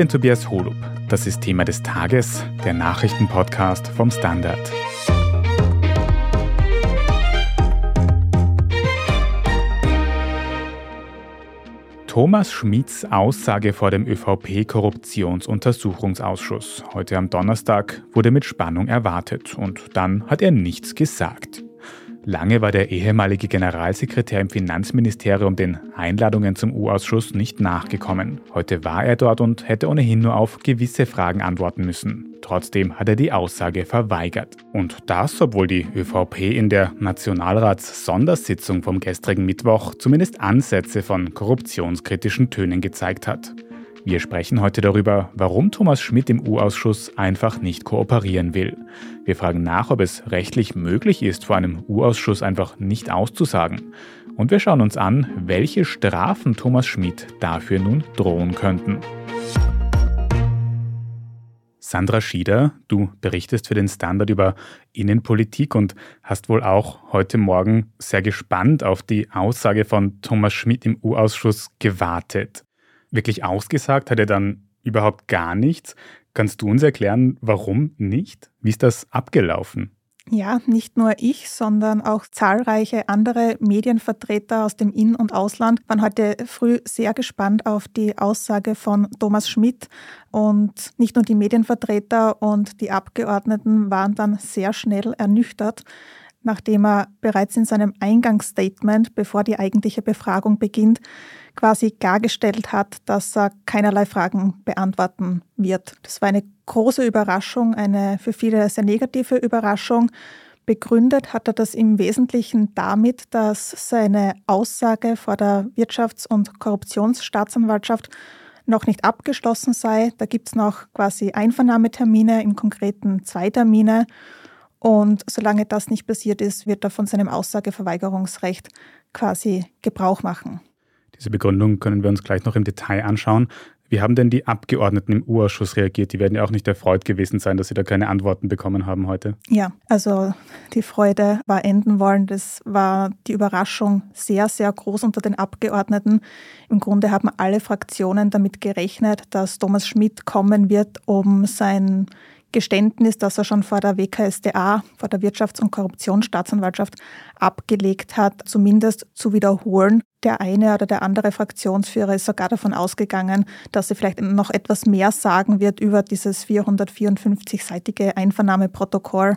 bin Tobias Holub. Das ist Thema des Tages, der Nachrichtenpodcast vom Standard. Thomas Schmidts Aussage vor dem ÖVP-Korruptionsuntersuchungsausschuss heute am Donnerstag wurde mit Spannung erwartet und dann hat er nichts gesagt. Lange war der ehemalige Generalsekretär im Finanzministerium den Einladungen zum U-Ausschuss nicht nachgekommen. Heute war er dort und hätte ohnehin nur auf gewisse Fragen antworten müssen. Trotzdem hat er die Aussage verweigert. Und das, obwohl die ÖVP in der Nationalrats-Sondersitzung vom gestrigen Mittwoch zumindest Ansätze von korruptionskritischen Tönen gezeigt hat. Wir sprechen heute darüber, warum Thomas Schmidt im U-Ausschuss einfach nicht kooperieren will. Wir fragen nach, ob es rechtlich möglich ist, vor einem U-Ausschuss einfach nicht auszusagen. Und wir schauen uns an, welche Strafen Thomas Schmidt dafür nun drohen könnten. Sandra Schieder, du berichtest für den Standard über Innenpolitik und hast wohl auch heute Morgen sehr gespannt auf die Aussage von Thomas Schmidt im U-Ausschuss gewartet wirklich ausgesagt hat er dann überhaupt gar nichts. Kannst du uns erklären, warum nicht? Wie ist das abgelaufen? Ja, nicht nur ich, sondern auch zahlreiche andere Medienvertreter aus dem In- und Ausland waren heute früh sehr gespannt auf die Aussage von Thomas Schmidt. Und nicht nur die Medienvertreter und die Abgeordneten waren dann sehr schnell ernüchtert, nachdem er bereits in seinem Eingangsstatement, bevor die eigentliche Befragung beginnt, quasi klargestellt hat, dass er keinerlei Fragen beantworten wird. Das war eine große Überraschung, eine für viele sehr negative Überraschung. Begründet hat er das im Wesentlichen damit, dass seine Aussage vor der Wirtschafts- und Korruptionsstaatsanwaltschaft noch nicht abgeschlossen sei. Da gibt es noch quasi Einvernahmetermine, im konkreten zwei Termine. Und solange das nicht passiert ist, wird er von seinem Aussageverweigerungsrecht quasi Gebrauch machen. Diese Begründung können wir uns gleich noch im Detail anschauen. Wie haben denn die Abgeordneten im U-Ausschuss reagiert? Die werden ja auch nicht erfreut gewesen sein, dass sie da keine Antworten bekommen haben heute. Ja, also die Freude war enden wollen. Das war die Überraschung sehr, sehr groß unter den Abgeordneten. Im Grunde haben alle Fraktionen damit gerechnet, dass Thomas Schmidt kommen wird, um sein Geständnis, das er schon vor der WKSDA, vor der Wirtschafts- und Korruptionsstaatsanwaltschaft abgelegt hat, zumindest zu wiederholen. Der eine oder der andere Fraktionsführer ist sogar davon ausgegangen, dass er vielleicht noch etwas mehr sagen wird über dieses 454-seitige Einvernahmeprotokoll.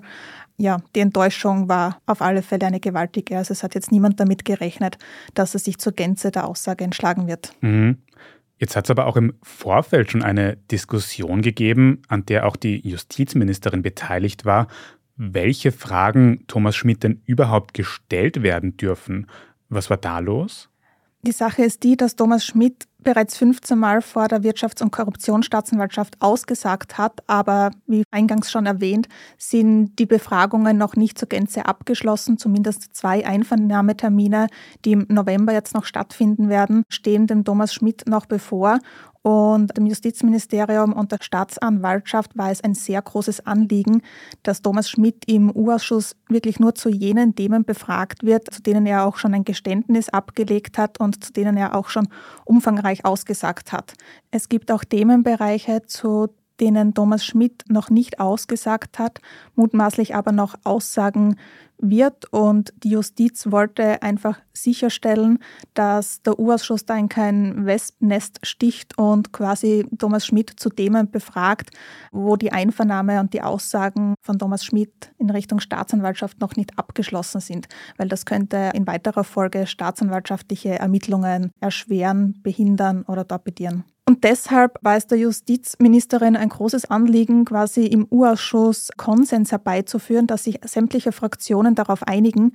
Ja, die Enttäuschung war auf alle Fälle eine gewaltige. Also es hat jetzt niemand damit gerechnet, dass er sich zur Gänze der Aussage entschlagen wird. Mhm. Jetzt hat es aber auch im Vorfeld schon eine Diskussion gegeben, an der auch die Justizministerin beteiligt war, welche Fragen Thomas Schmidt denn überhaupt gestellt werden dürfen. Was war da los? Die Sache ist die, dass Thomas Schmidt bereits 15 Mal vor der Wirtschafts- und Korruptionsstaatsanwaltschaft ausgesagt hat, aber wie eingangs schon erwähnt, sind die Befragungen noch nicht zur Gänze abgeschlossen. Zumindest zwei Einvernahmetermine, die im November jetzt noch stattfinden werden, stehen dem Thomas Schmidt noch bevor. Und dem Justizministerium und der Staatsanwaltschaft war es ein sehr großes Anliegen, dass Thomas Schmidt im U-Ausschuss wirklich nur zu jenen Themen befragt wird, zu denen er auch schon ein Geständnis abgelegt hat und zu denen er auch schon umfangreich ausgesagt hat. Es gibt auch Themenbereiche, zu denen Thomas Schmidt noch nicht ausgesagt hat, mutmaßlich aber noch aussagen wird. Und die Justiz wollte einfach sicherstellen, dass der U-Ausschuss da in kein Wespennest sticht und quasi Thomas Schmidt zu Themen befragt, wo die Einvernahme und die Aussagen von Thomas Schmidt in Richtung Staatsanwaltschaft noch nicht abgeschlossen sind, weil das könnte in weiterer Folge staatsanwaltschaftliche Ermittlungen erschweren, behindern oder torpedieren. Und deshalb war es der Justizministerin ein großes Anliegen, quasi im U-Ausschuss Konsens herbeizuführen, dass sich sämtliche Fraktionen darauf einigen,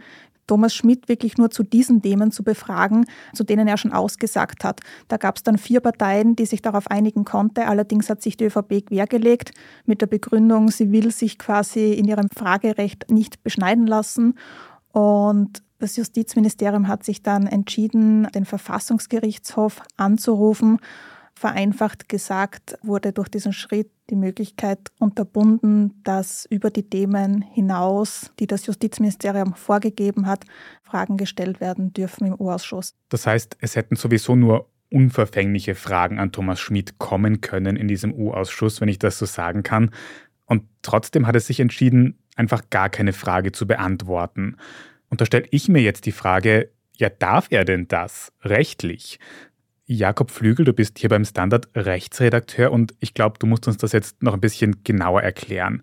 Thomas Schmidt wirklich nur zu diesen Themen zu befragen, zu denen er schon ausgesagt hat. Da gab es dann vier Parteien, die sich darauf einigen konnten. Allerdings hat sich die ÖVP quergelegt mit der Begründung, sie will sich quasi in ihrem Fragerecht nicht beschneiden lassen. Und das Justizministerium hat sich dann entschieden, den Verfassungsgerichtshof anzurufen Vereinfacht gesagt wurde durch diesen Schritt die Möglichkeit unterbunden, dass über die Themen hinaus, die das Justizministerium vorgegeben hat, Fragen gestellt werden dürfen im U-Ausschuss. Das heißt, es hätten sowieso nur unverfängliche Fragen an Thomas Schmidt kommen können in diesem U-Ausschuss, wenn ich das so sagen kann. Und trotzdem hat er sich entschieden, einfach gar keine Frage zu beantworten. Und da stelle ich mir jetzt die Frage, ja, darf er denn das rechtlich? Jakob Flügel, du bist hier beim Standard Rechtsredakteur und ich glaube, du musst uns das jetzt noch ein bisschen genauer erklären.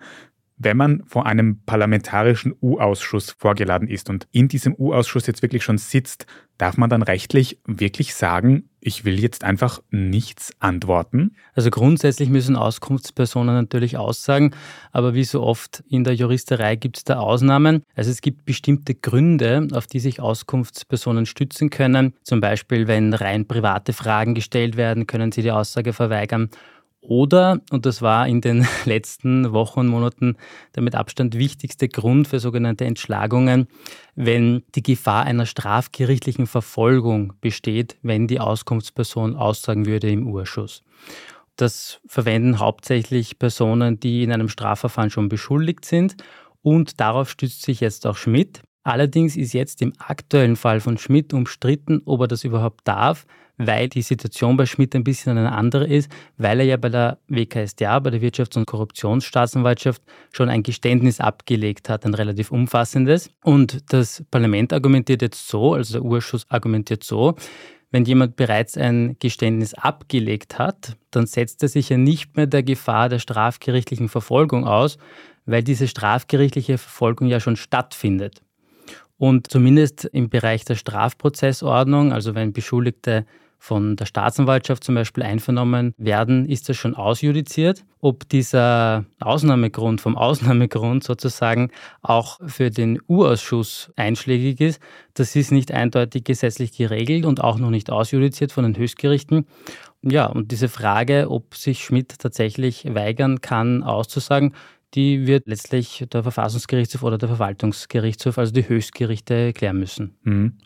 Wenn man vor einem parlamentarischen U-Ausschuss vorgeladen ist und in diesem U-Ausschuss jetzt wirklich schon sitzt, darf man dann rechtlich wirklich sagen, ich will jetzt einfach nichts antworten? Also grundsätzlich müssen Auskunftspersonen natürlich aussagen, aber wie so oft in der Juristerei gibt es da Ausnahmen. Also es gibt bestimmte Gründe, auf die sich Auskunftspersonen stützen können. Zum Beispiel, wenn rein private Fragen gestellt werden, können sie die Aussage verweigern. Oder, und das war in den letzten Wochen und Monaten der mit Abstand wichtigste Grund für sogenannte Entschlagungen, wenn die Gefahr einer strafgerichtlichen Verfolgung besteht, wenn die Auskunftsperson aussagen würde im Urschuss. Das verwenden hauptsächlich Personen, die in einem Strafverfahren schon beschuldigt sind. Und darauf stützt sich jetzt auch Schmidt. Allerdings ist jetzt im aktuellen Fall von Schmidt umstritten, ob er das überhaupt darf, weil die Situation bei Schmidt ein bisschen eine andere ist, weil er ja bei der WKStA, bei der Wirtschafts- und Korruptionsstaatsanwaltschaft, schon ein Geständnis abgelegt hat, ein relativ umfassendes. Und das Parlament argumentiert jetzt so, also der Urschuss argumentiert so, wenn jemand bereits ein Geständnis abgelegt hat, dann setzt er sich ja nicht mehr der Gefahr der strafgerichtlichen Verfolgung aus, weil diese strafgerichtliche Verfolgung ja schon stattfindet. Und zumindest im Bereich der Strafprozessordnung, also wenn Beschuldigte von der Staatsanwaltschaft zum Beispiel einvernommen werden, ist das schon ausjudiziert. Ob dieser Ausnahmegrund vom Ausnahmegrund sozusagen auch für den Urausschuss einschlägig ist, das ist nicht eindeutig gesetzlich geregelt und auch noch nicht ausjudiziert von den Höchstgerichten. Ja, und diese Frage, ob sich Schmidt tatsächlich weigern kann, auszusagen, die wird letztlich der Verfassungsgerichtshof oder der Verwaltungsgerichtshof, also die Höchstgerichte, klären müssen. Mhm.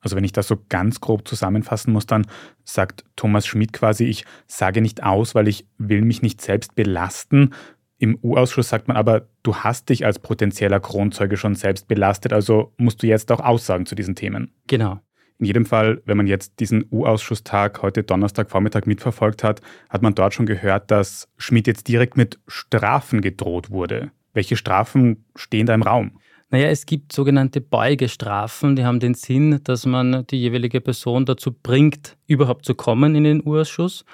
Also wenn ich das so ganz grob zusammenfassen muss, dann sagt Thomas Schmidt quasi, ich sage nicht aus, weil ich will mich nicht selbst belasten. Im U-Ausschuss sagt man aber, du hast dich als potenzieller Kronzeuge schon selbst belastet, also musst du jetzt auch aussagen zu diesen Themen. Genau. In jedem Fall, wenn man jetzt diesen U-Ausschusstag heute Donnerstagvormittag mitverfolgt hat, hat man dort schon gehört, dass Schmidt jetzt direkt mit Strafen gedroht wurde. Welche Strafen stehen da im Raum? Naja, es gibt sogenannte Beugestrafen, die haben den Sinn, dass man die jeweilige Person dazu bringt, überhaupt zu kommen in den Urausschuss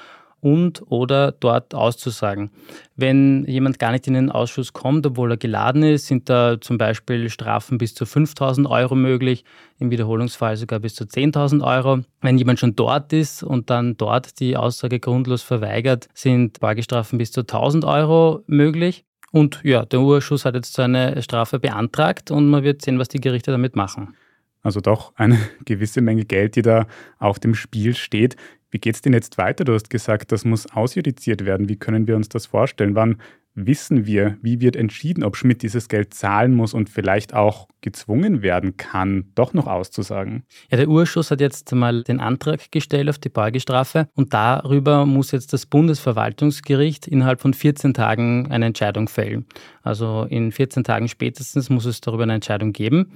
und oder dort auszusagen. Wenn jemand gar nicht in den Ausschuss kommt, obwohl er geladen ist, sind da zum Beispiel Strafen bis zu 5000 Euro möglich, im Wiederholungsfall sogar bis zu 10.000 Euro. Wenn jemand schon dort ist und dann dort die Aussage grundlos verweigert, sind Beugestrafen bis zu 1000 Euro möglich. Und ja, der Urschuss hat jetzt seine Strafe beantragt und man wird sehen, was die Gerichte damit machen. Also doch eine gewisse Menge Geld, die da auf dem Spiel steht. Wie geht es denn jetzt weiter? Du hast gesagt, das muss ausjudiziert werden. Wie können wir uns das vorstellen? Wann wissen wir, wie wird entschieden, ob Schmidt dieses Geld zahlen muss und vielleicht auch gezwungen werden kann, doch noch auszusagen? Ja, der Urschuss hat jetzt mal den Antrag gestellt auf die Beugestrafe und darüber muss jetzt das Bundesverwaltungsgericht innerhalb von 14 Tagen eine Entscheidung fällen. Also in 14 Tagen spätestens muss es darüber eine Entscheidung geben.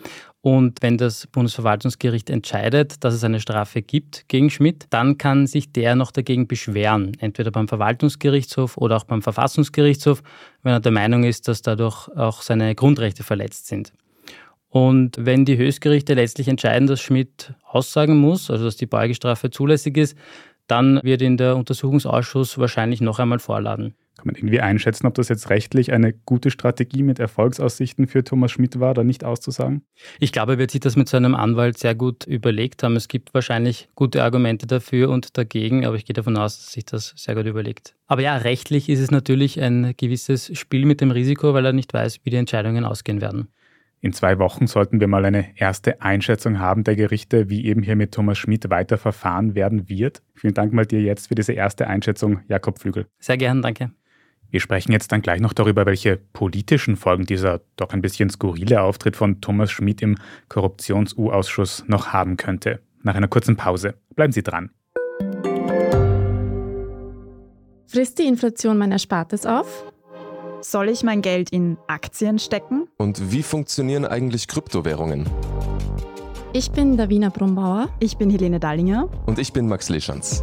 Und wenn das Bundesverwaltungsgericht entscheidet, dass es eine Strafe gibt gegen Schmidt, dann kann sich der noch dagegen beschweren, entweder beim Verwaltungsgerichtshof oder auch beim Verfassungsgerichtshof, wenn er der Meinung ist, dass dadurch auch seine Grundrechte verletzt sind. Und wenn die Höchstgerichte letztlich entscheiden, dass Schmidt aussagen muss, also dass die Beugestrafe zulässig ist, dann wird ihn der Untersuchungsausschuss wahrscheinlich noch einmal vorladen. Kann man irgendwie einschätzen, ob das jetzt rechtlich eine gute Strategie mit Erfolgsaussichten für Thomas Schmidt war, da nicht auszusagen? Ich glaube, er wird sich das mit seinem Anwalt sehr gut überlegt haben. Es gibt wahrscheinlich gute Argumente dafür und dagegen, aber ich gehe davon aus, dass sich das sehr gut überlegt. Aber ja, rechtlich ist es natürlich ein gewisses Spiel mit dem Risiko, weil er nicht weiß, wie die Entscheidungen ausgehen werden. In zwei Wochen sollten wir mal eine erste Einschätzung haben der Gerichte, wie eben hier mit Thomas Schmidt weiter verfahren werden wird. Vielen Dank mal dir jetzt für diese erste Einschätzung, Jakob Flügel. Sehr gern, danke. Wir sprechen jetzt dann gleich noch darüber, welche politischen Folgen dieser doch ein bisschen skurrile Auftritt von Thomas Schmidt im Korruptions-U-Ausschuss noch haben könnte. Nach einer kurzen Pause. Bleiben Sie dran. Frisst die Inflation mein Erspartes auf? Soll ich mein Geld in Aktien stecken? Und wie funktionieren eigentlich Kryptowährungen? Ich bin Davina Brumbauer. Ich bin Helene Dallinger. Und ich bin Max Leschanz.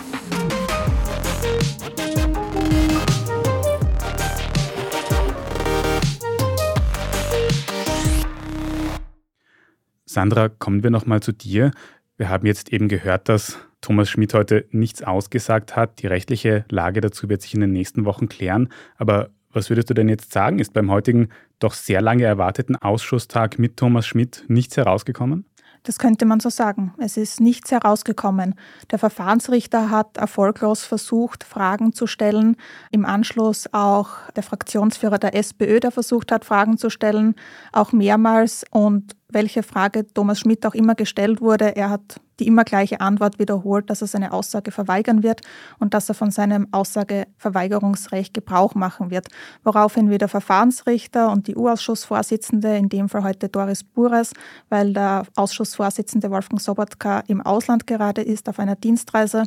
Sandra, kommen wir nochmal zu dir. Wir haben jetzt eben gehört, dass Thomas Schmidt heute nichts ausgesagt hat. Die rechtliche Lage dazu wird sich in den nächsten Wochen klären. Aber was würdest du denn jetzt sagen? Ist beim heutigen doch sehr lange erwarteten Ausschusstag mit Thomas Schmidt nichts herausgekommen? Das könnte man so sagen. Es ist nichts herausgekommen. Der Verfahrensrichter hat erfolglos versucht, Fragen zu stellen. Im Anschluss auch der Fraktionsführer der SPÖ, der versucht hat, Fragen zu stellen, auch mehrmals. Und welche Frage Thomas Schmidt auch immer gestellt wurde, er hat die immer gleiche Antwort wiederholt, dass er seine Aussage verweigern wird und dass er von seinem Aussageverweigerungsrecht Gebrauch machen wird. Woraufhin wieder Verfahrensrichter und die U-Ausschussvorsitzende, in dem Fall heute Doris Bures, weil der Ausschussvorsitzende Wolfgang Sobotka im Ausland gerade ist, auf einer Dienstreise,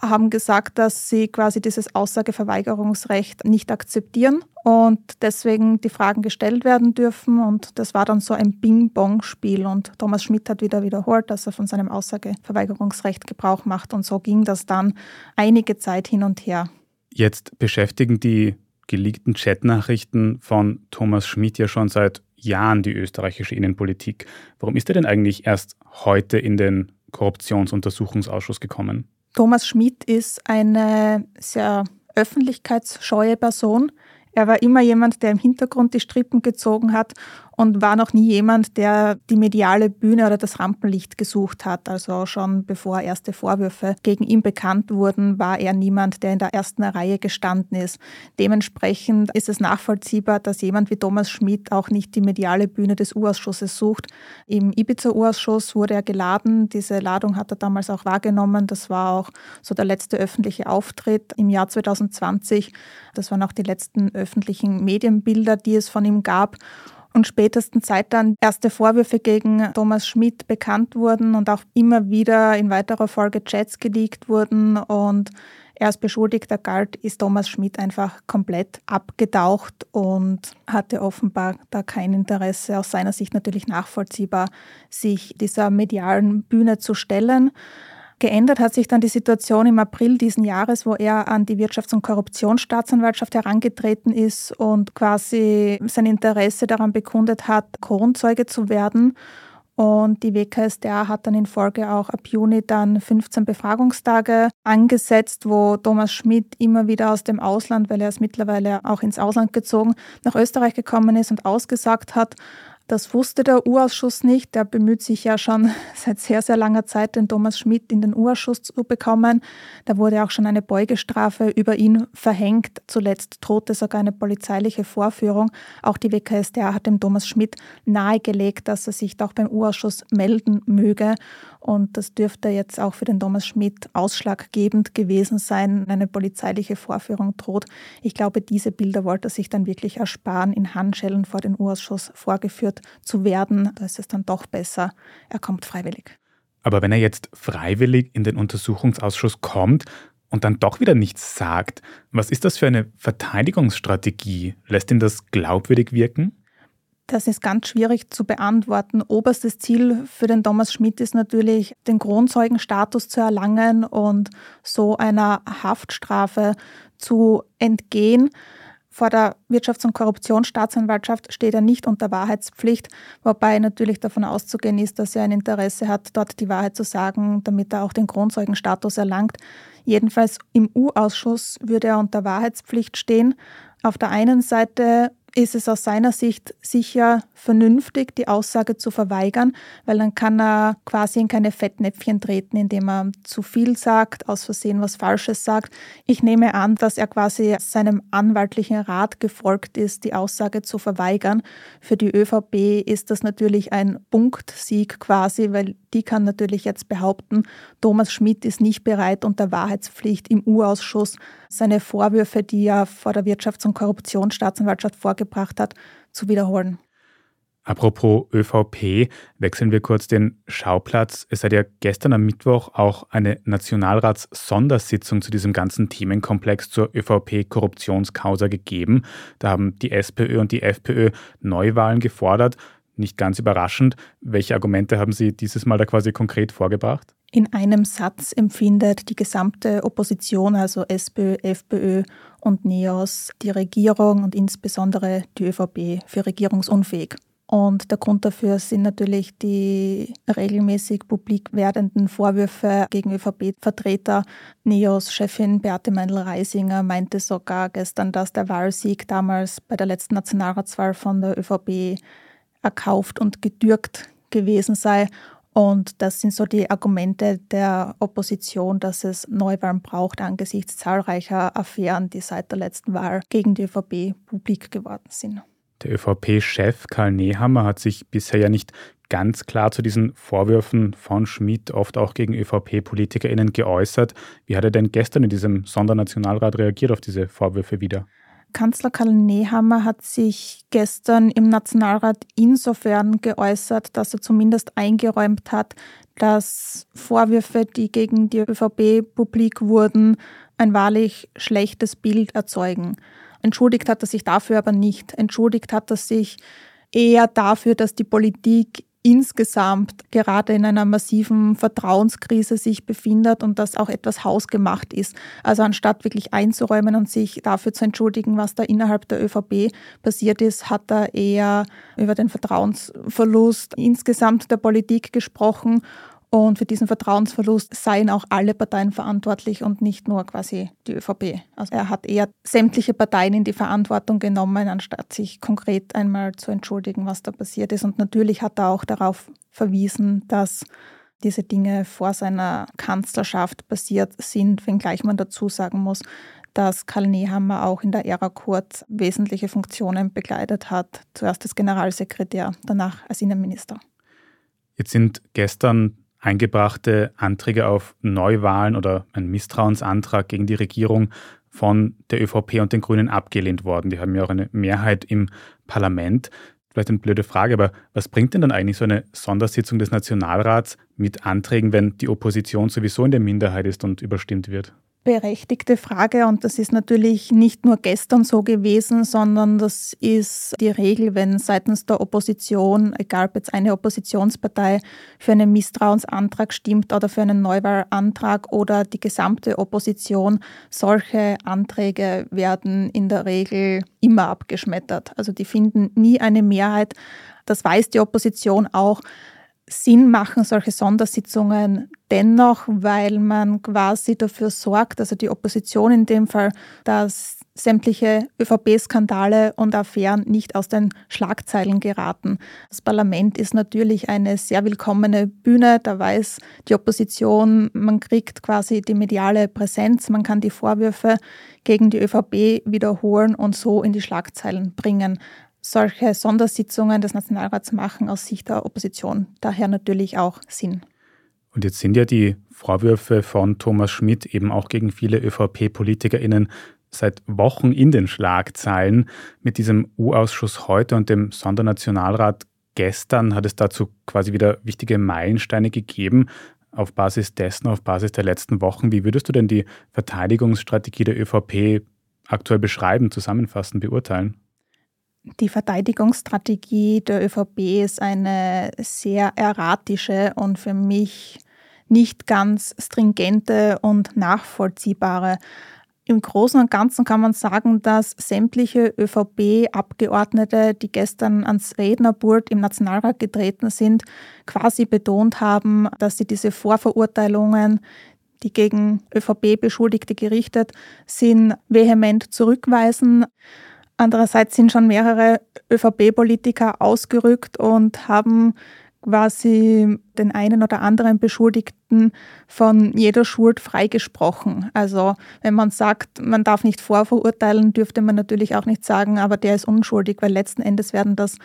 haben gesagt, dass sie quasi dieses Aussageverweigerungsrecht nicht akzeptieren und deswegen die Fragen gestellt werden dürfen. Und das war dann so ein Bing-Bong-Spiel. Und Thomas Schmidt hat wieder wiederholt, dass er von seinem Aussageverweigerungsrecht Gebrauch macht. Und so ging das dann einige Zeit hin und her. Jetzt beschäftigen die geleakten Chatnachrichten von Thomas Schmidt ja schon seit Jahren die österreichische Innenpolitik. Warum ist er denn eigentlich erst heute in den Korruptionsuntersuchungsausschuss gekommen? Thomas Schmidt ist eine sehr öffentlichkeitsscheue Person. Er war immer jemand, der im Hintergrund die Strippen gezogen hat und war noch nie jemand, der die mediale Bühne oder das Rampenlicht gesucht hat. Also schon bevor erste Vorwürfe gegen ihn bekannt wurden, war er niemand, der in der ersten Reihe gestanden ist. Dementsprechend ist es nachvollziehbar, dass jemand wie Thomas Schmidt auch nicht die mediale Bühne des U-Ausschusses sucht. Im Ibiza-U-Ausschuss wurde er geladen. Diese Ladung hat er damals auch wahrgenommen. Das war auch so der letzte öffentliche Auftritt im Jahr 2020. Das waren auch die letzten öffentlichen Medienbilder, die es von ihm gab. Und spätestens seit dann erste Vorwürfe gegen Thomas Schmidt bekannt wurden und auch immer wieder in weiterer Folge Chats geleakt wurden und er als Beschuldigter galt, ist Thomas Schmidt einfach komplett abgetaucht und hatte offenbar da kein Interesse, aus seiner Sicht natürlich nachvollziehbar, sich dieser medialen Bühne zu stellen. Geändert hat sich dann die Situation im April diesen Jahres, wo er an die Wirtschafts- und Korruptionsstaatsanwaltschaft herangetreten ist und quasi sein Interesse daran bekundet hat, Kronzeuge zu werden. Und die WKSDA hat dann in Folge auch ab Juni dann 15 Befragungstage angesetzt, wo Thomas Schmidt immer wieder aus dem Ausland, weil er ist mittlerweile auch ins Ausland gezogen, nach Österreich gekommen ist und ausgesagt hat. Das wusste der U-Ausschuss nicht. Der bemüht sich ja schon seit sehr, sehr langer Zeit, den Thomas Schmidt in den U-Ausschuss zu bekommen. Da wurde auch schon eine Beugestrafe über ihn verhängt. Zuletzt drohte sogar eine polizeiliche Vorführung. Auch die WKStA hat dem Thomas Schmidt nahegelegt, dass er sich doch beim U-Ausschuss melden möge. Und das dürfte jetzt auch für den Thomas Schmidt ausschlaggebend gewesen sein. Eine polizeiliche Vorführung droht. Ich glaube, diese Bilder wollte er sich dann wirklich ersparen, in Handschellen vor den U-Ausschuss vorgeführt zu werden. Da ist es dann doch besser, er kommt freiwillig. Aber wenn er jetzt freiwillig in den Untersuchungsausschuss kommt und dann doch wieder nichts sagt, was ist das für eine Verteidigungsstrategie? Lässt ihn das glaubwürdig wirken? Das ist ganz schwierig zu beantworten. Oberstes Ziel für den Thomas Schmidt ist natürlich, den Kronzeugenstatus zu erlangen und so einer Haftstrafe zu entgehen. Vor der Wirtschafts- und Korruptionsstaatsanwaltschaft steht er nicht unter Wahrheitspflicht, wobei natürlich davon auszugehen ist, dass er ein Interesse hat, dort die Wahrheit zu sagen, damit er auch den Kronzeugenstatus erlangt. Jedenfalls im U-Ausschuss würde er unter Wahrheitspflicht stehen. Auf der einen Seite ist es aus seiner Sicht sicher vernünftig, die Aussage zu verweigern, weil dann kann er quasi in keine Fettnäpfchen treten, indem er zu viel sagt, aus Versehen was Falsches sagt. Ich nehme an, dass er quasi seinem anwaltlichen Rat gefolgt ist, die Aussage zu verweigern. Für die ÖVP ist das natürlich ein Punktsieg quasi, weil die kann natürlich jetzt behaupten, Thomas Schmidt ist nicht bereit, unter Wahrheitspflicht im U-Ausschuss seine Vorwürfe, die er vor der Wirtschafts- und Korruptionsstaatsanwaltschaft vorgebracht hat, zu wiederholen. Apropos ÖVP, wechseln wir kurz den Schauplatz. Es hat ja gestern am Mittwoch auch eine Nationalrats-Sondersitzung zu diesem ganzen Themenkomplex zur ÖVP-Korruptionskausa gegeben. Da haben die SPÖ und die FPÖ Neuwahlen gefordert. Nicht ganz überraschend. Welche Argumente haben Sie dieses Mal da quasi konkret vorgebracht? In einem Satz empfindet die gesamte Opposition, also SPÖ, FPÖ und NEOS, die Regierung und insbesondere die ÖVP für regierungsunfähig. Und der Grund dafür sind natürlich die regelmäßig publik werdenden Vorwürfe gegen ÖVP-Vertreter. NEOS-Chefin Beate Meindl-Reisinger meinte sogar gestern, dass der Wahlsieg damals bei der letzten Nationalratswahl von der ÖVP erkauft und gedürkt gewesen sei. Und das sind so die Argumente der Opposition, dass es Neuwahlen braucht angesichts zahlreicher Affären, die seit der letzten Wahl gegen die ÖVP publik geworden sind. Der ÖVP-Chef Karl Nehammer hat sich bisher ja nicht ganz klar zu diesen Vorwürfen von Schmidt, oft auch gegen ÖVP-PolitikerInnen, geäußert. Wie hat er denn gestern in diesem Sondernationalrat reagiert auf diese Vorwürfe wieder? Kanzler Karl Nehammer hat sich gestern im Nationalrat insofern geäußert, dass er zumindest eingeräumt hat, dass Vorwürfe, die gegen die ÖVP publik wurden, ein wahrlich schlechtes Bild erzeugen. Entschuldigt hat er sich dafür aber nicht. Entschuldigt hat er sich eher dafür, dass die Politik insgesamt gerade in einer massiven Vertrauenskrise sich befindet und das auch etwas hausgemacht ist. Also anstatt wirklich einzuräumen und sich dafür zu entschuldigen, was da innerhalb der ÖVP passiert ist, hat er eher über den Vertrauensverlust insgesamt der Politik gesprochen und für diesen Vertrauensverlust seien auch alle Parteien verantwortlich und nicht nur quasi die ÖVP. Also er hat eher sämtliche Parteien in die Verantwortung genommen, anstatt sich konkret einmal zu entschuldigen, was da passiert ist. Und natürlich hat er auch darauf verwiesen, dass diese Dinge vor seiner Kanzlerschaft passiert sind, wenngleich man dazu sagen muss, dass Karl Nehammer auch in der Ära Kurz wesentliche Funktionen begleitet hat. Zuerst als Generalsekretär, danach als Innenminister. Jetzt sind gestern eingebrachte Anträge auf Neuwahlen oder ein Misstrauensantrag gegen die Regierung von der ÖVP und den Grünen abgelehnt worden. Die haben ja auch eine Mehrheit im Parlament. Vielleicht eine blöde Frage, aber was bringt denn dann eigentlich so eine Sondersitzung des Nationalrats mit Anträgen, wenn die Opposition sowieso in der Minderheit ist und überstimmt wird? Berechtigte Frage und das ist natürlich nicht nur gestern so gewesen, sondern das ist die Regel, wenn seitens der Opposition, egal ob jetzt eine Oppositionspartei für einen Misstrauensantrag stimmt oder für einen Neuwahlantrag oder die gesamte Opposition, solche Anträge werden in der Regel immer abgeschmettert. Also die finden nie eine Mehrheit. Das weiß die Opposition auch. Sinn machen solche Sondersitzungen dennoch, weil man quasi dafür sorgt, also die Opposition in dem Fall, dass sämtliche ÖVP-Skandale und Affären nicht aus den Schlagzeilen geraten. Das Parlament ist natürlich eine sehr willkommene Bühne. Da weiß die Opposition, man kriegt quasi die mediale Präsenz, man kann die Vorwürfe gegen die ÖVP wiederholen und so in die Schlagzeilen bringen solche Sondersitzungen des Nationalrats machen aus Sicht der Opposition daher natürlich auch Sinn. Und jetzt sind ja die Vorwürfe von Thomas Schmidt eben auch gegen viele ÖVP-PolitikerInnen seit Wochen in den Schlagzeilen. Mit diesem U-Ausschuss heute und dem Sondernationalrat gestern hat es dazu quasi wieder wichtige Meilensteine gegeben. Auf Basis dessen, auf Basis der letzten Wochen, wie würdest du denn die Verteidigungsstrategie der ÖVP aktuell beschreiben, zusammenfassen, beurteilen? Die Verteidigungsstrategie der ÖVP ist eine sehr erratische und für mich nicht ganz stringente und nachvollziehbare. Im Großen und Ganzen kann man sagen, dass sämtliche ÖVP-Abgeordnete, die gestern ans Rednerpult im Nationalrat getreten sind, quasi betont haben, dass sie diese Vorverurteilungen, die gegen ÖVP-Beschuldigte gerichtet sind, vehement zurückweisen. Andererseits sind schon mehrere ÖVP-Politiker ausgerückt und haben quasi den einen oder anderen Beschuldigten von jeder Schuld freigesprochen. Also wenn man sagt, man darf nicht vorverurteilen, dürfte man natürlich auch nicht sagen, aber der ist unschuldig, weil letzten Endes werden das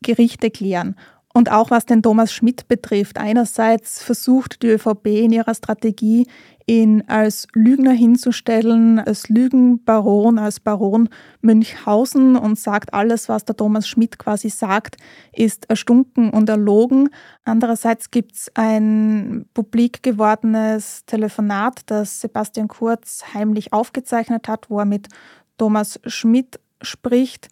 Gerichte klären. Und auch was den Thomas Schmidt betrifft. Einerseits versucht die ÖVP in ihrer Strategie, ihn als Lügner hinzustellen, als Lügenbaron, als Baron Münchhausen und sagt, alles, was der Thomas Schmidt quasi sagt, ist erstunken und erlogen. Andererseits gibt es ein publik gewordenes Telefonat, das Sebastian Kurz heimlich aufgezeichnet hat, wo er mit Thomas Schmidt spricht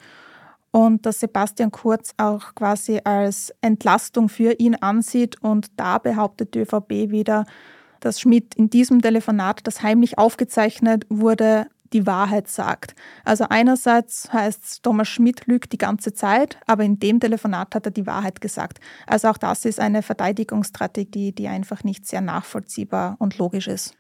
und dass Sebastian Kurz auch quasi als Entlastung für ihn ansieht. Und da behauptet die ÖVP wieder, dass Schmidt in diesem Telefonat, das heimlich aufgezeichnet wurde, die Wahrheit sagt. Also einerseits heißt es, Thomas Schmidt lügt die ganze Zeit, aber in dem Telefonat hat er die Wahrheit gesagt. Also auch das ist eine Verteidigungsstrategie, die einfach nicht sehr nachvollziehbar und logisch ist.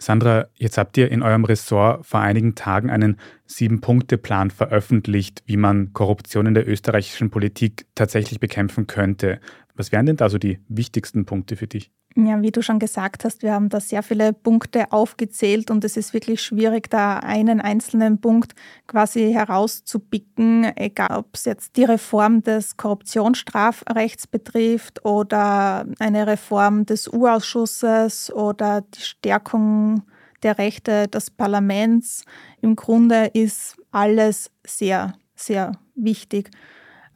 Sandra, jetzt habt ihr in eurem Ressort vor einigen Tagen einen Sieben-Punkte-Plan veröffentlicht, wie man Korruption in der österreichischen Politik tatsächlich bekämpfen könnte. Was wären denn da so die wichtigsten Punkte für dich? Ja, wie du schon gesagt hast, wir haben da sehr viele Punkte aufgezählt und es ist wirklich schwierig, da einen einzelnen Punkt quasi herauszupicken, egal ob es jetzt die Reform des Korruptionsstrafrechts betrifft oder eine Reform des U-Ausschusses oder die Stärkung der Rechte des Parlaments. Im Grunde ist alles sehr, sehr wichtig.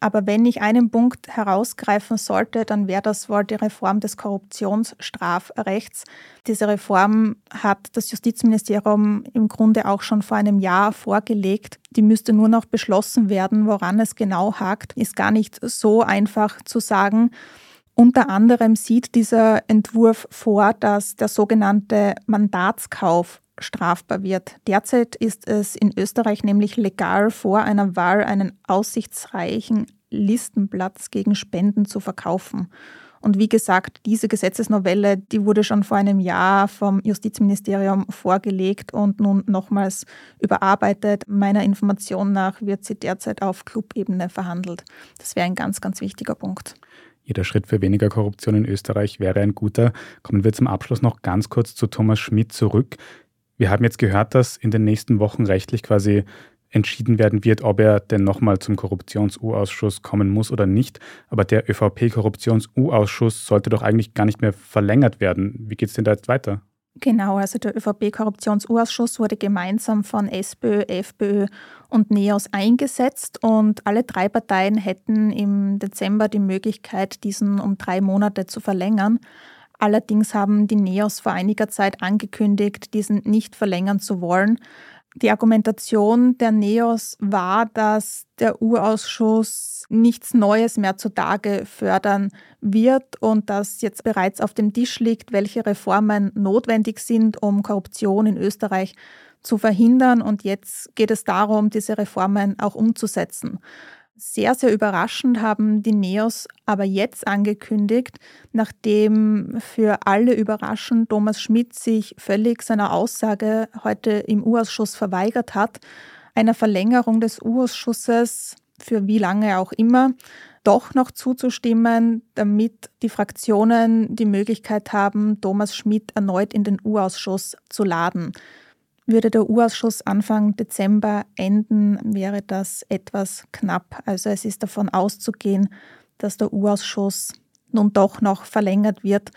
Aber wenn ich einen Punkt herausgreifen sollte, dann wäre das wohl die Reform des Korruptionsstrafrechts. Diese Reform hat das Justizministerium im Grunde auch schon vor einem Jahr vorgelegt. Die müsste nur noch beschlossen werden. Woran es genau hakt, ist gar nicht so einfach zu sagen. Unter anderem sieht dieser Entwurf vor, dass der sogenannte Mandatskauf strafbar wird. Derzeit ist es in Österreich nämlich legal, vor einer Wahl einen aussichtsreichen Listenplatz gegen Spenden zu verkaufen. Und wie gesagt, diese Gesetzesnovelle, die wurde schon vor einem Jahr vom Justizministerium vorgelegt und nun nochmals überarbeitet. Meiner Information nach wird sie derzeit auf Clubebene verhandelt. Das wäre ein ganz, ganz wichtiger Punkt. Jeder Schritt für weniger Korruption in Österreich wäre ein guter. Kommen wir zum Abschluss noch ganz kurz zu Thomas Schmidt zurück. Wir haben jetzt gehört, dass in den nächsten Wochen rechtlich quasi entschieden werden wird, ob er denn nochmal zum Korruptions-U-Ausschuss kommen muss oder nicht. Aber der ÖVP-Korruptions-U-Ausschuss sollte doch eigentlich gar nicht mehr verlängert werden. Wie geht es denn da jetzt weiter? Genau, also der ÖVP-Korruptions-U-Ausschuss wurde gemeinsam von SPÖ, FPÖ und NEOS eingesetzt und alle drei Parteien hätten im Dezember die Möglichkeit, diesen um drei Monate zu verlängern. Allerdings haben die NEOS vor einiger Zeit angekündigt, diesen nicht verlängern zu wollen. Die Argumentation der NEOS war, dass der Urausschuss nichts Neues mehr zutage fördern wird und dass jetzt bereits auf dem Tisch liegt, welche Reformen notwendig sind, um Korruption in Österreich zu verhindern. Und jetzt geht es darum, diese Reformen auch umzusetzen. Sehr, sehr überraschend haben die Neos aber jetzt angekündigt, nachdem für alle überraschend Thomas Schmidt sich völlig seiner Aussage heute im U-Ausschuss verweigert hat, einer Verlängerung des U-Ausschusses für wie lange auch immer doch noch zuzustimmen, damit die Fraktionen die Möglichkeit haben, Thomas Schmidt erneut in den U-Ausschuss zu laden. Würde der U-Ausschuss Anfang Dezember enden, wäre das etwas knapp. Also es ist davon auszugehen, dass der U-Ausschuss nun doch noch verlängert wird,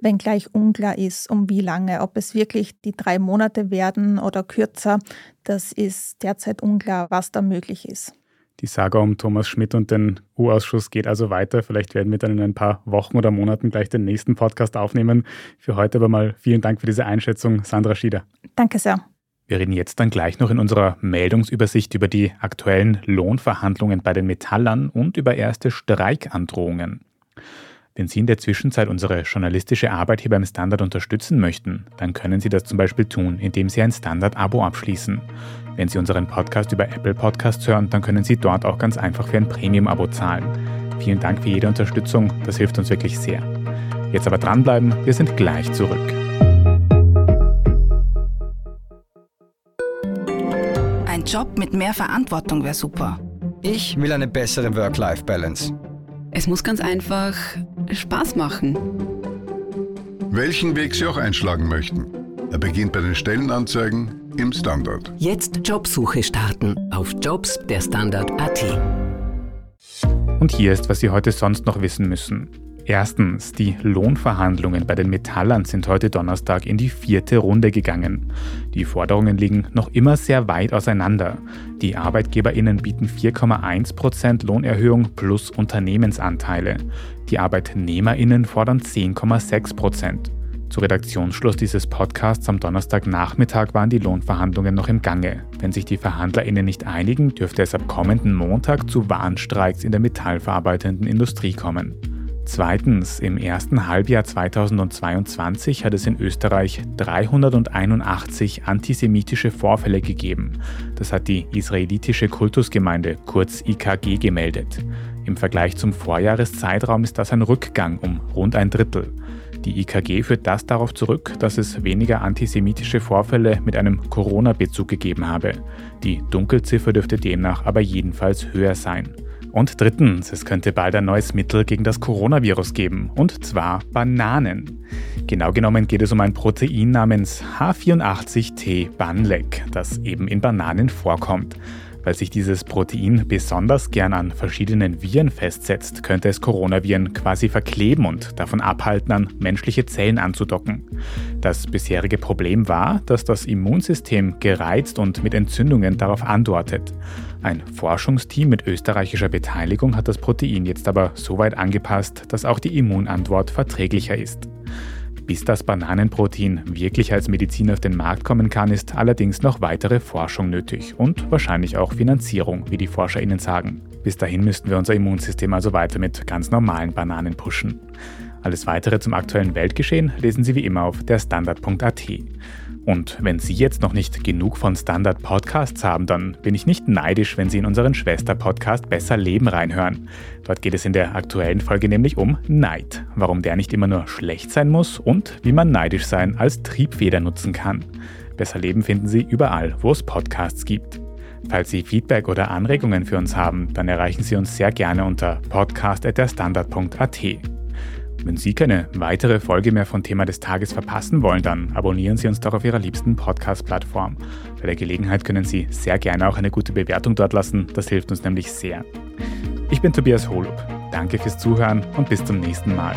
wenngleich unklar ist, um wie lange. Ob es wirklich die drei Monate werden oder kürzer, das ist derzeit unklar, was da möglich ist. Die Saga um Thomas Schmidt und den U-Ausschuss geht also weiter. Vielleicht werden wir dann in ein paar Wochen oder Monaten gleich den nächsten Podcast aufnehmen. Für heute aber mal vielen Dank für diese Einschätzung, Sandra Schieder. Danke sehr. Wir reden jetzt dann gleich noch in unserer Meldungsübersicht über die aktuellen Lohnverhandlungen bei den Metallern und über erste Streikandrohungen. Wenn Sie in der Zwischenzeit unsere journalistische Arbeit hier beim Standard unterstützen möchten, dann können Sie das zum Beispiel tun, indem Sie ein Standard-Abo abschließen. Wenn Sie unseren Podcast über Apple Podcasts hören, dann können Sie dort auch ganz einfach für ein Premium-Abo zahlen. Vielen Dank für jede Unterstützung, das hilft uns wirklich sehr. Jetzt aber dranbleiben, wir sind gleich zurück. Job mit mehr Verantwortung wäre super. Ich will eine bessere Work-Life-Balance. Es muss ganz einfach Spaß machen. Welchen Weg Sie auch einschlagen möchten. Er beginnt bei den Stellenanzeigen im Standard. Jetzt Jobsuche starten auf Jobs der Standard.at. Und hier ist, was Sie heute sonst noch wissen müssen. Erstens, die Lohnverhandlungen bei den Metallern sind heute Donnerstag in die vierte Runde gegangen. Die Forderungen liegen noch immer sehr weit auseinander. Die ArbeitgeberInnen bieten 4,1% Lohnerhöhung plus Unternehmensanteile. Die ArbeitnehmerInnen fordern 10,6%. Zu Redaktionsschluss dieses Podcasts am Donnerstagnachmittag waren die Lohnverhandlungen noch im Gange. Wenn sich die VerhandlerInnen nicht einigen, dürfte es ab kommenden Montag zu Warnstreiks in der metallverarbeitenden Industrie kommen. Zweitens, im ersten Halbjahr 2022 hat es in Österreich 381 antisemitische Vorfälle gegeben. Das hat die israelitische Kultusgemeinde kurz IKG gemeldet. Im Vergleich zum Vorjahreszeitraum ist das ein Rückgang um rund ein Drittel. Die IKG führt das darauf zurück, dass es weniger antisemitische Vorfälle mit einem Corona-Bezug gegeben habe. Die Dunkelziffer dürfte demnach aber jedenfalls höher sein. Und drittens, es könnte bald ein neues Mittel gegen das Coronavirus geben, und zwar Bananen. Genau genommen geht es um ein Protein namens H84T Banlec, das eben in Bananen vorkommt. Weil sich dieses Protein besonders gern an verschiedenen Viren festsetzt, könnte es Coronaviren quasi verkleben und davon abhalten, an menschliche Zellen anzudocken. Das bisherige Problem war, dass das Immunsystem gereizt und mit Entzündungen darauf antwortet. Ein Forschungsteam mit österreichischer Beteiligung hat das Protein jetzt aber so weit angepasst, dass auch die Immunantwort verträglicher ist. Bis das Bananenprotein wirklich als Medizin auf den Markt kommen kann, ist allerdings noch weitere Forschung nötig und wahrscheinlich auch Finanzierung, wie die ForscherInnen sagen. Bis dahin müssten wir unser Immunsystem also weiter mit ganz normalen Bananen pushen. Alles weitere zum aktuellen Weltgeschehen lesen Sie wie immer auf der Standard.at. Und wenn Sie jetzt noch nicht genug von Standard Podcasts haben, dann bin ich nicht neidisch, wenn Sie in unseren Schwester-Podcast Besser Leben reinhören. Dort geht es in der aktuellen Folge nämlich um Neid, warum der nicht immer nur schlecht sein muss und wie man neidisch sein als Triebfeder nutzen kann. Besser Leben finden Sie überall, wo es Podcasts gibt. Falls Sie Feedback oder Anregungen für uns haben, dann erreichen Sie uns sehr gerne unter podcast.derstandard.at. Wenn Sie keine weitere Folge mehr von Thema des Tages verpassen wollen, dann abonnieren Sie uns doch auf Ihrer liebsten Podcast-Plattform. Bei der Gelegenheit können Sie sehr gerne auch eine gute Bewertung dort lassen, das hilft uns nämlich sehr. Ich bin Tobias Holub. Danke fürs Zuhören und bis zum nächsten Mal.